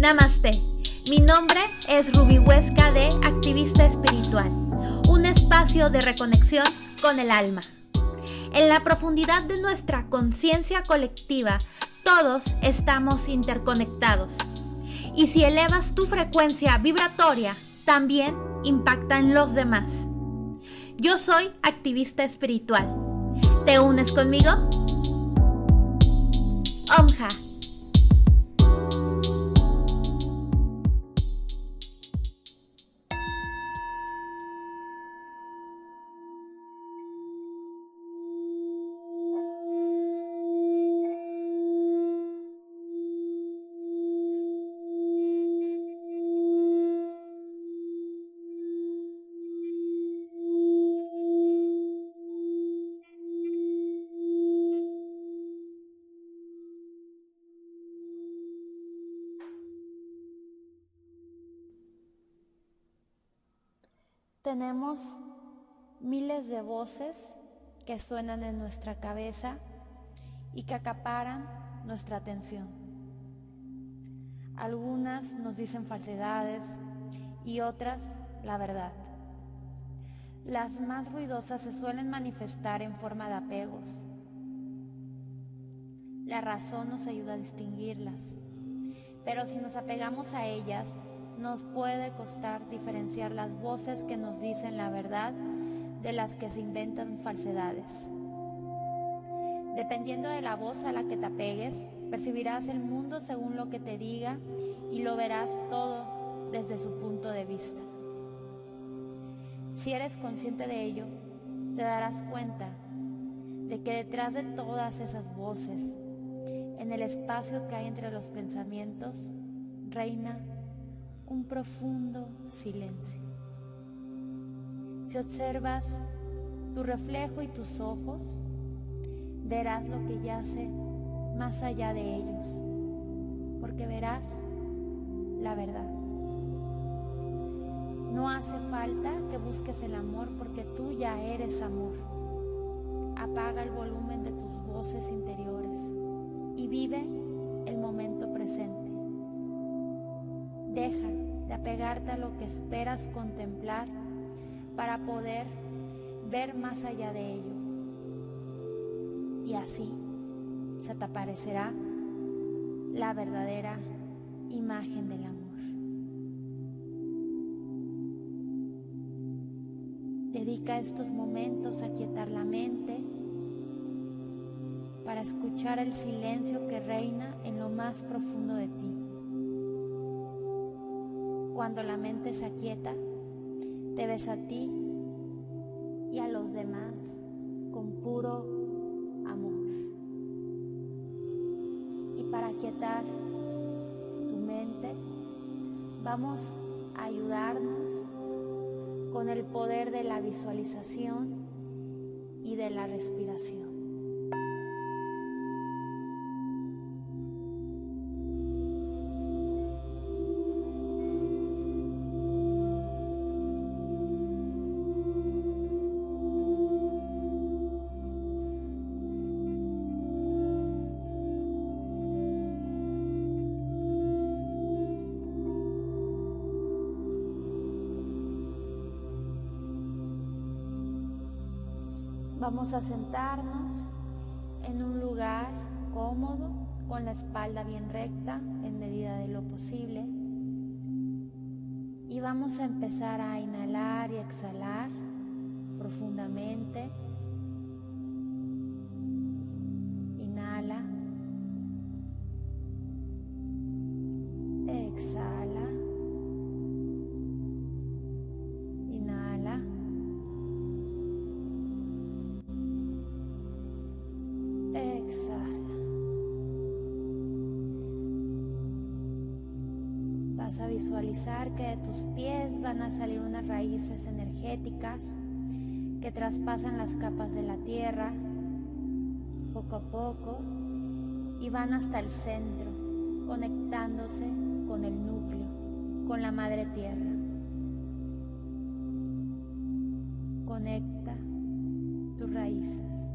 Namaste. Mi nombre es Ruby Huesca de Activista Espiritual, un espacio de reconexión con el alma. En la profundidad de nuestra conciencia colectiva, todos estamos interconectados. Y si elevas tu frecuencia vibratoria, también impacta en los demás. Yo soy activista espiritual. ¿Te unes conmigo? Omja. Tenemos miles de voces que suenan en nuestra cabeza y que acaparan nuestra atención. Algunas nos dicen falsedades y otras la verdad. Las más ruidosas se suelen manifestar en forma de apegos. La razón nos ayuda a distinguirlas, pero si nos apegamos a ellas, nos puede costar diferenciar las voces que nos dicen la verdad de las que se inventan falsedades. Dependiendo de la voz a la que te apegues, percibirás el mundo según lo que te diga y lo verás todo desde su punto de vista. Si eres consciente de ello, te darás cuenta de que detrás de todas esas voces, en el espacio que hay entre los pensamientos, reina un profundo silencio. Si observas tu reflejo y tus ojos, verás lo que yace más allá de ellos, porque verás la verdad. No hace falta que busques el amor porque tú ya eres amor. Apaga el volumen de tus voces interiores y vive el momento presente. Deja de apegarte a lo que esperas contemplar para poder ver más allá de ello. Y así se te aparecerá la verdadera imagen del amor. Dedica estos momentos a quietar la mente para escuchar el silencio que reina en lo más profundo de ti. Cuando la mente se aquieta, te ves a ti y a los demás con puro amor. Y para aquietar tu mente, vamos a ayudarnos con el poder de la visualización y de la respiración. Vamos a sentarnos en un lugar cómodo, con la espalda bien recta en medida de lo posible. Y vamos a empezar a inhalar y exhalar profundamente. Que de tus pies van a salir unas raíces energéticas que traspasan las capas de la tierra poco a poco y van hasta el centro, conectándose con el núcleo, con la madre tierra. Conecta tus raíces.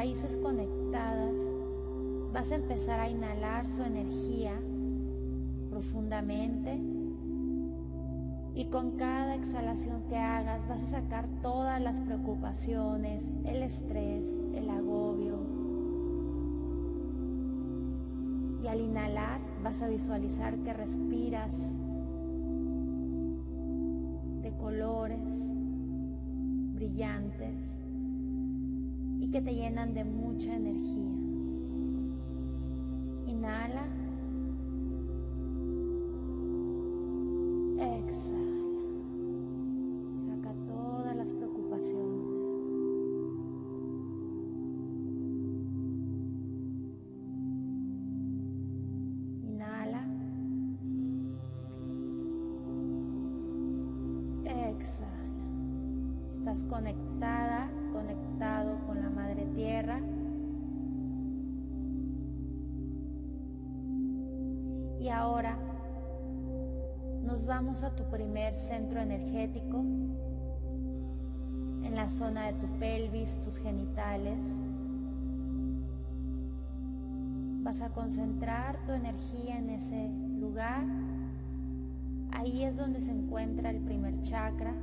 Raíces conectadas, vas a empezar a inhalar su energía profundamente y con cada exhalación que hagas vas a sacar todas las preocupaciones, el estrés, el agobio. Y al inhalar vas a visualizar que respiras de colores brillantes que te llenan de mucha energía. Inhala. Conectada, conectado con la Madre Tierra. Y ahora nos vamos a tu primer centro energético, en la zona de tu pelvis, tus genitales. Vas a concentrar tu energía en ese lugar. Ahí es donde se encuentra el primer chakra,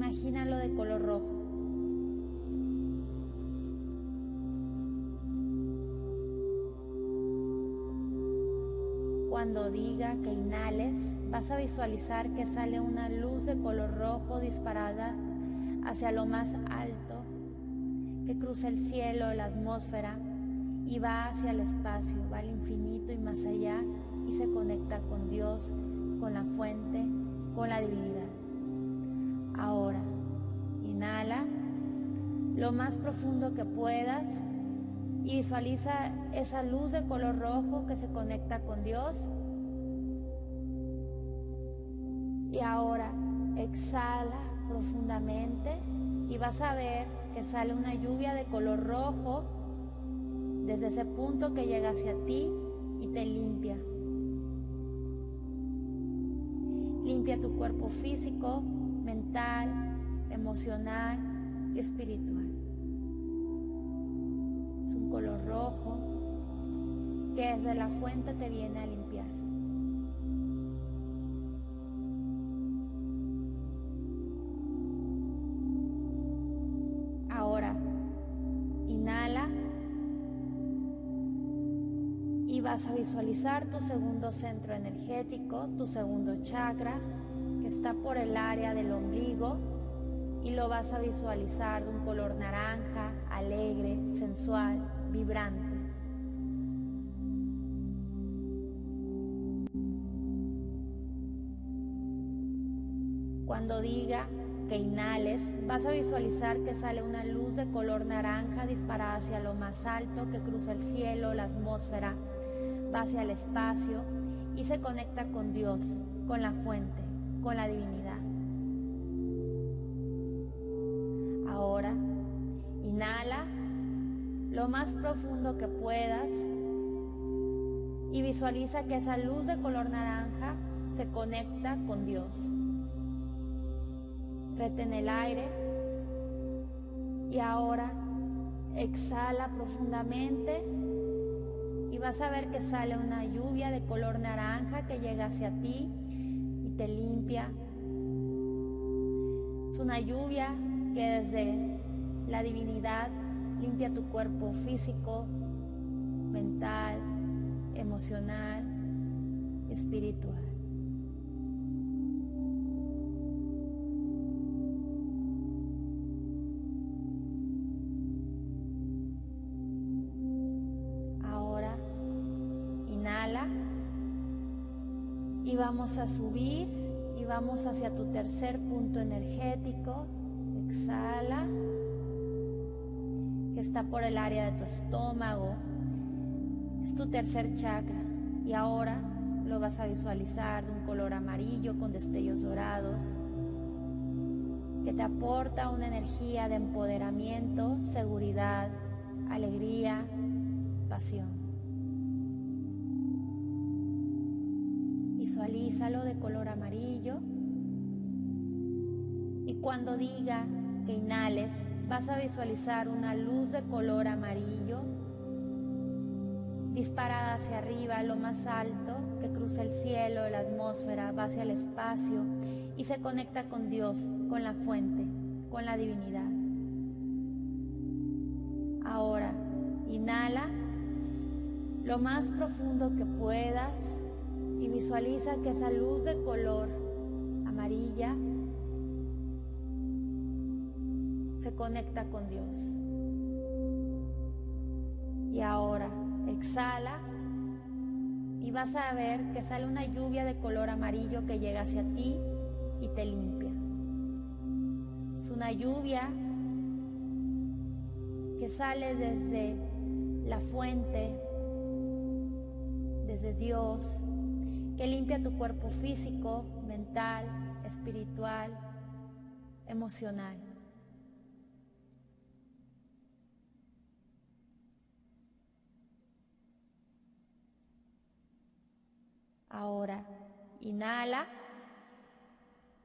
Imagínalo de color rojo. Cuando diga que inhales, vas a visualizar que sale una luz de color rojo disparada hacia lo más alto, que cruza el cielo, la atmósfera y va hacia el espacio, va al infinito y más allá y se conecta con Dios, con la fuente, con la divinidad. Ahora, inhala lo más profundo que puedas y visualiza esa luz de color rojo que se conecta con Dios. Y ahora exhala profundamente y vas a ver que sale una lluvia de color rojo desde ese punto que llega hacia ti y te limpia. Limpia tu cuerpo físico, mental, emocional y espiritual. Es un color rojo que desde la fuente te viene a limpiar. Ahora, inhala y vas a visualizar tu segundo centro energético, tu segundo chakra, está por el área del ombligo y lo vas a visualizar de un color naranja, alegre, sensual, vibrante. Cuando diga que inhales, vas a visualizar que sale una luz de color naranja disparada hacia lo más alto que cruza el cielo, la atmósfera, va hacia el espacio y se conecta con Dios, con la fuente con la divinidad. Ahora, inhala lo más profundo que puedas y visualiza que esa luz de color naranja se conecta con Dios. Retén el aire y ahora exhala profundamente y vas a ver que sale una lluvia de color naranja que llega hacia ti te limpia. Es una lluvia que desde la divinidad limpia tu cuerpo físico, mental, emocional, espiritual. y vamos a subir vamos hacia tu tercer punto energético. Exhala, que está por el área de tu estómago. Es tu tercer chakra y ahora lo vas a visualizar de un color amarillo con destellos dorados que te aporta una energía de empoderamiento, seguridad, alegría, pasión. Visualízalo de color amarillo. Y cuando diga que inhales, vas a visualizar una luz de color amarillo disparada hacia arriba, lo más alto, que cruza el cielo, la atmósfera, va hacia el espacio y se conecta con Dios, con la fuente, con la divinidad. Ahora, inhala lo más profundo que puedas y visualiza que esa luz de color amarilla se conecta con Dios. Y ahora exhala y vas a ver que sale una lluvia de color amarillo que llega hacia ti y te limpia. Es una lluvia que sale desde la fuente, desde Dios, que limpia tu cuerpo físico, mental, espiritual, emocional. Ahora, inhala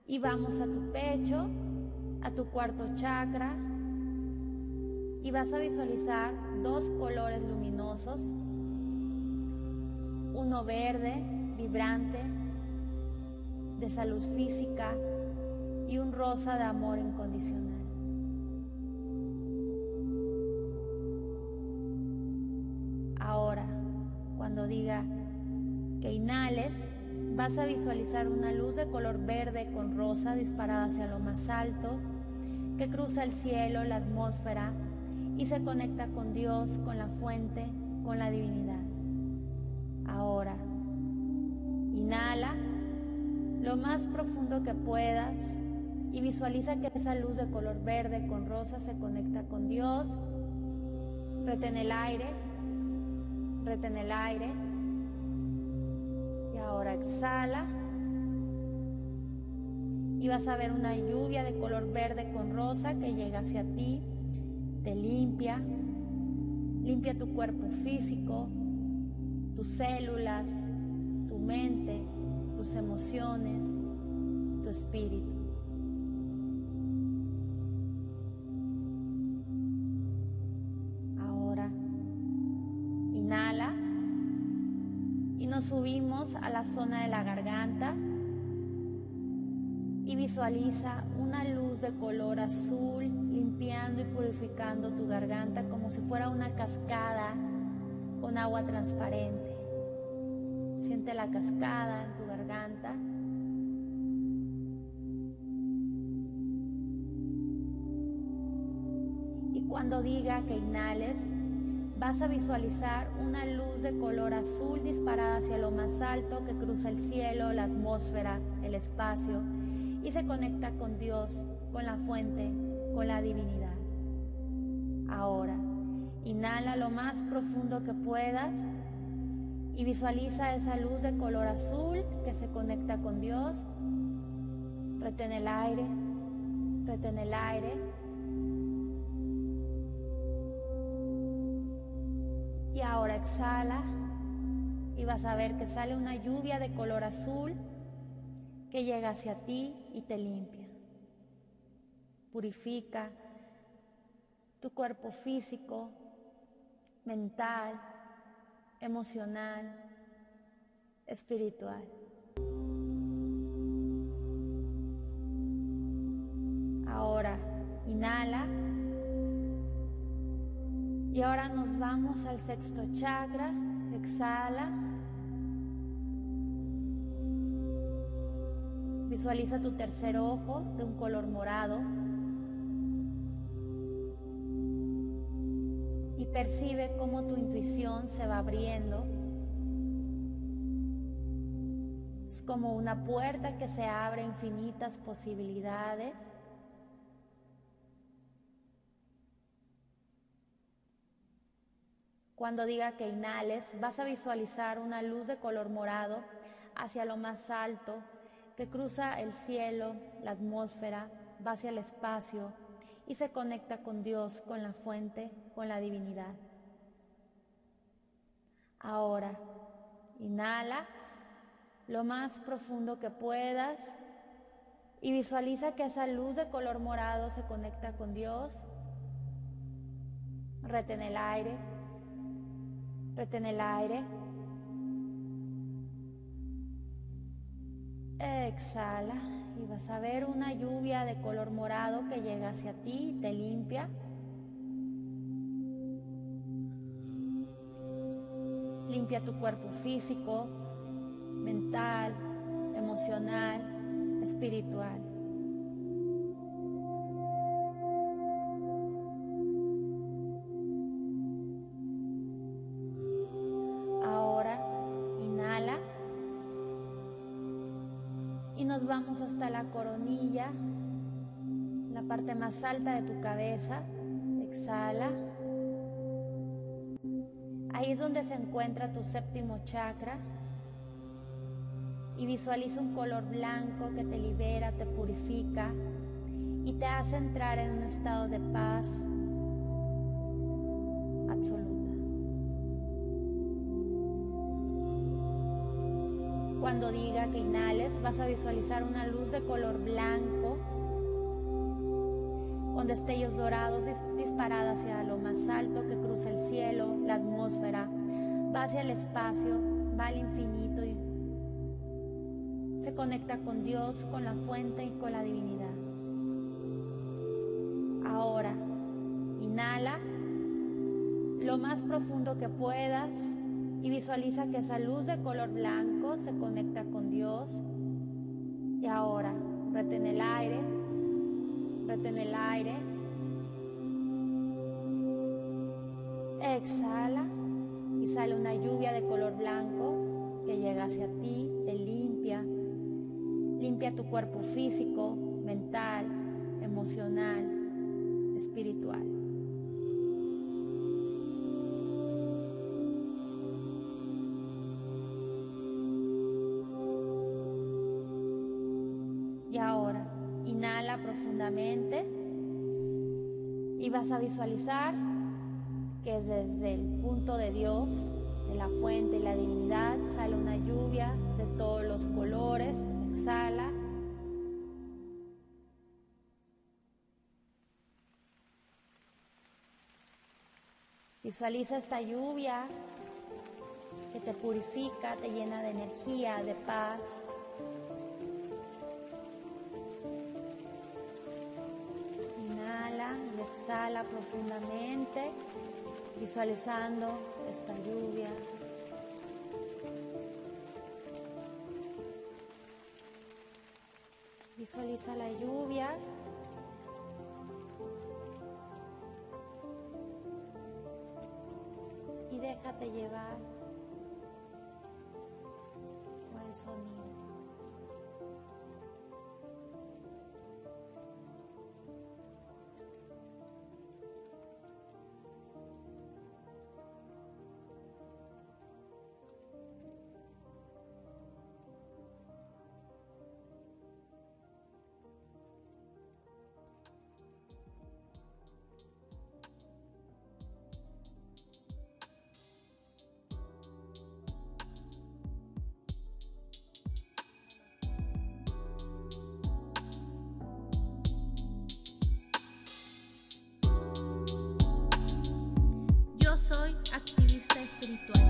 y vamos a tu pecho, a tu cuarto chakra y vas a visualizar dos colores luminosos, uno verde, vibrante, de salud física y un rosa de amor incondicional. Ahora, cuando diga que inhales, vas a visualizar una luz de color verde con rosa disparada hacia lo más alto, que cruza el cielo, la atmósfera y se conecta con Dios, con la fuente, con la divinidad. Lo más profundo que puedas y visualiza que esa luz de color verde con rosa se conecta con Dios. Retén el aire, retén el aire ahora exhala. Y vas a ver una lluvia de color verde con rosa que llega hacia ti, te limpia, limpia tu cuerpo físico, tus células, tu mente, tus emociones, tu espíritu. subimos a la zona de la garganta y visualiza una luz de color azul limpiando y purificando tu garganta como si fuera una cascada con agua transparente. Siente la cascada cuando diga que inhales, vas a visualizar una luz de color azul disparada hacia lo más alto que cruza el cielo, la atmósfera, el espacio y se conecta con Dios, con la fuente, con la divinidad. Ahora, inhala lo más profundo que puedas y visualiza esa luz de color azul que se conecta con Dios. Retén el aire, retén el aire Y ahora exhala y vas a ver que sale una lluvia de color azul que llega hacia ti y te limpia. Purifica tu cuerpo físico, mental, emocional, espiritual. Ahora inhala. Y ahora nos vamos al sexto chakra. Exhala. Visualiza tu tercer ojo de un color morado. Y percibe cómo tu intuición se va abriendo. Es como una puerta que se abre infinitas posibilidades. Cuando diga que inhales, vas a visualizar una luz de color morado hacia lo más alto que cruza el cielo, la atmósfera, va hacia el espacio y se conecta con Dios, con la fuente, con la divinidad. Ahora, inhala lo más profundo que puedas Y visualiza que esa luz de color morado se conecta con Dios. Retén el aire. Retén el aire. Exhala y vas a ver una lluvia de color morado que llega hacia ti y te limpia. Limpia tu cuerpo físico, mental, emocional, espiritual. Vamos hasta la coronilla, la parte más alta de tu cabeza. Exhala. Ahí es donde se encuentra tu séptimo chakra. Y visualiza un color blanco que te libera, te purifica y te hace entrar en un estado de paz absoluta. Cuando que inhales, vas a visualizar una luz de color blanco con destellos dorados disparada hacia lo más alto que cruza el cielo, la atmósfera, va hacia el espacio, va al infinito y se conecta con Dios, con la fuente y con la divinidad. Ahora, inhala lo más profundo que puedas y visualiza que esa luz de color blanco se conecta con Dios. Y ahora, retén el aire, retén el aire. Exhala y sale una lluvia de color blanco que llega hacia ti, te limpia, limpia tu cuerpo físico, mental, emocional, espiritual. Profundamente y vas a visualizar que desde el punto de Dios, de la fuente y la divinidad, sale una lluvia de todos los colores. Exhala. Visualiza esta lluvia que te purifica, te llena de energía, de paz. Inhala y exhala profundamente, visualizando esta lluvia. Visualiza la lluvia y déjate llevar por el sonido. soy activista espiritual.